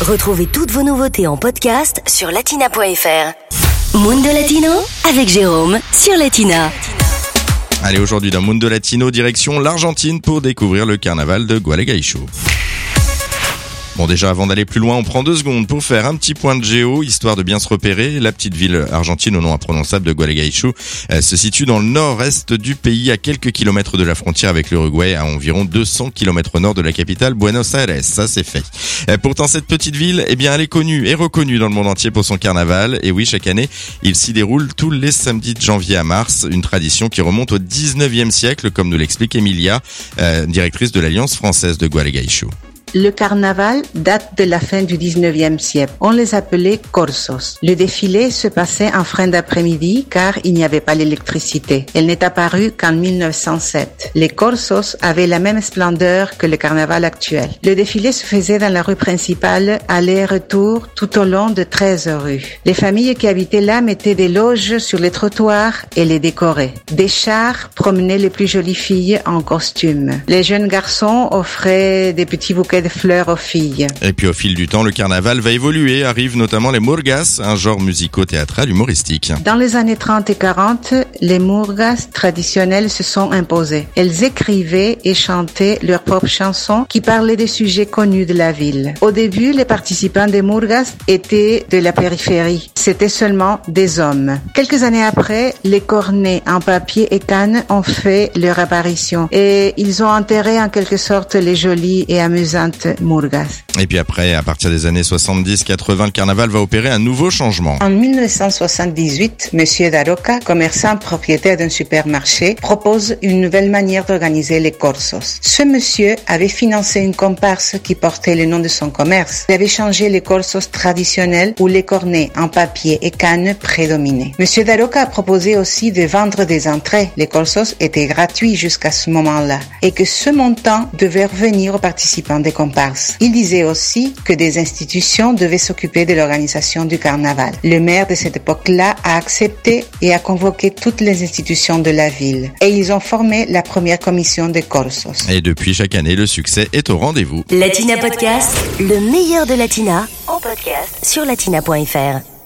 Retrouvez toutes vos nouveautés en podcast sur latina.fr. Mundo Latino avec Jérôme sur Latina. Allez, aujourd'hui dans Mundo Latino, direction l'Argentine pour découvrir le carnaval de Gualeguaychú. Bon déjà avant d'aller plus loin, on prend deux secondes pour faire un petit point de géo, histoire de bien se repérer. La petite ville argentine au nom imprononçable de Gualeguaychú euh, se situe dans le nord-est du pays, à quelques kilomètres de la frontière avec l'Uruguay, à environ 200 kilomètres au nord de la capitale Buenos Aires. Ça c'est fait. Euh, pourtant cette petite ville, eh bien elle est connue et reconnue dans le monde entier pour son carnaval. Et oui, chaque année, il s'y déroule tous les samedis de janvier à mars, une tradition qui remonte au 19e siècle, comme nous l'explique Emilia, euh, directrice de l'Alliance française de Gualeguaychú. Le carnaval date de la fin du 19e siècle. On les appelait corsos. Le défilé se passait en fin d'après-midi car il n'y avait pas l'électricité. Elle n'est apparue qu'en 1907. Les corsos avaient la même splendeur que le carnaval actuel. Le défilé se faisait dans la rue principale, aller-retour tout au long de 13 rues. Les familles qui habitaient là mettaient des loges sur les trottoirs et les décoraient. Des chars promenaient les plus jolies filles en costume. Les jeunes garçons offraient des petits bouquets de fleurs aux filles. Et puis au fil du temps, le carnaval va évoluer. Arrivent notamment les murgas, un genre musico-théâtral humoristique. Dans les années 30 et 40, les murgas traditionnelles se sont imposées. Elles écrivaient et chantaient leurs propres chansons qui parlaient des sujets connus de la ville. Au début, les participants des murgas étaient de la périphérie. C'était seulement des hommes. Quelques années après, les cornets en papier et canne ont fait leur apparition et ils ont enterré en quelque sorte les jolies et amusantes Et puis après, à partir des années 70-80, le carnaval va opérer un nouveau changement. En 1978, Monsieur Daroca, commerçant propriétaire d'un supermarché, propose une nouvelle manière d'organiser les corsos. Ce monsieur avait financé une comparse qui portait le nom de son commerce. Il avait changé les corsos traditionnels où les cornets en papier et canne prédominaient. Monsieur Daroca a proposé aussi de vendre des entrées. Les corsos étaient gratuits jusqu'à ce moment-là et que ce montant devait revenir aux participants des comparses. Il disait aussi que des institutions devaient s'occuper de l'organisation du carnaval. Le maire de cette époque-là a accepté et a convoqué toutes les institutions de la ville. Et ils ont formé la première commission des Corsos. Et depuis chaque année, le succès est au rendez-vous. Latina Podcast, le meilleur de Latina, en podcast sur latina.fr.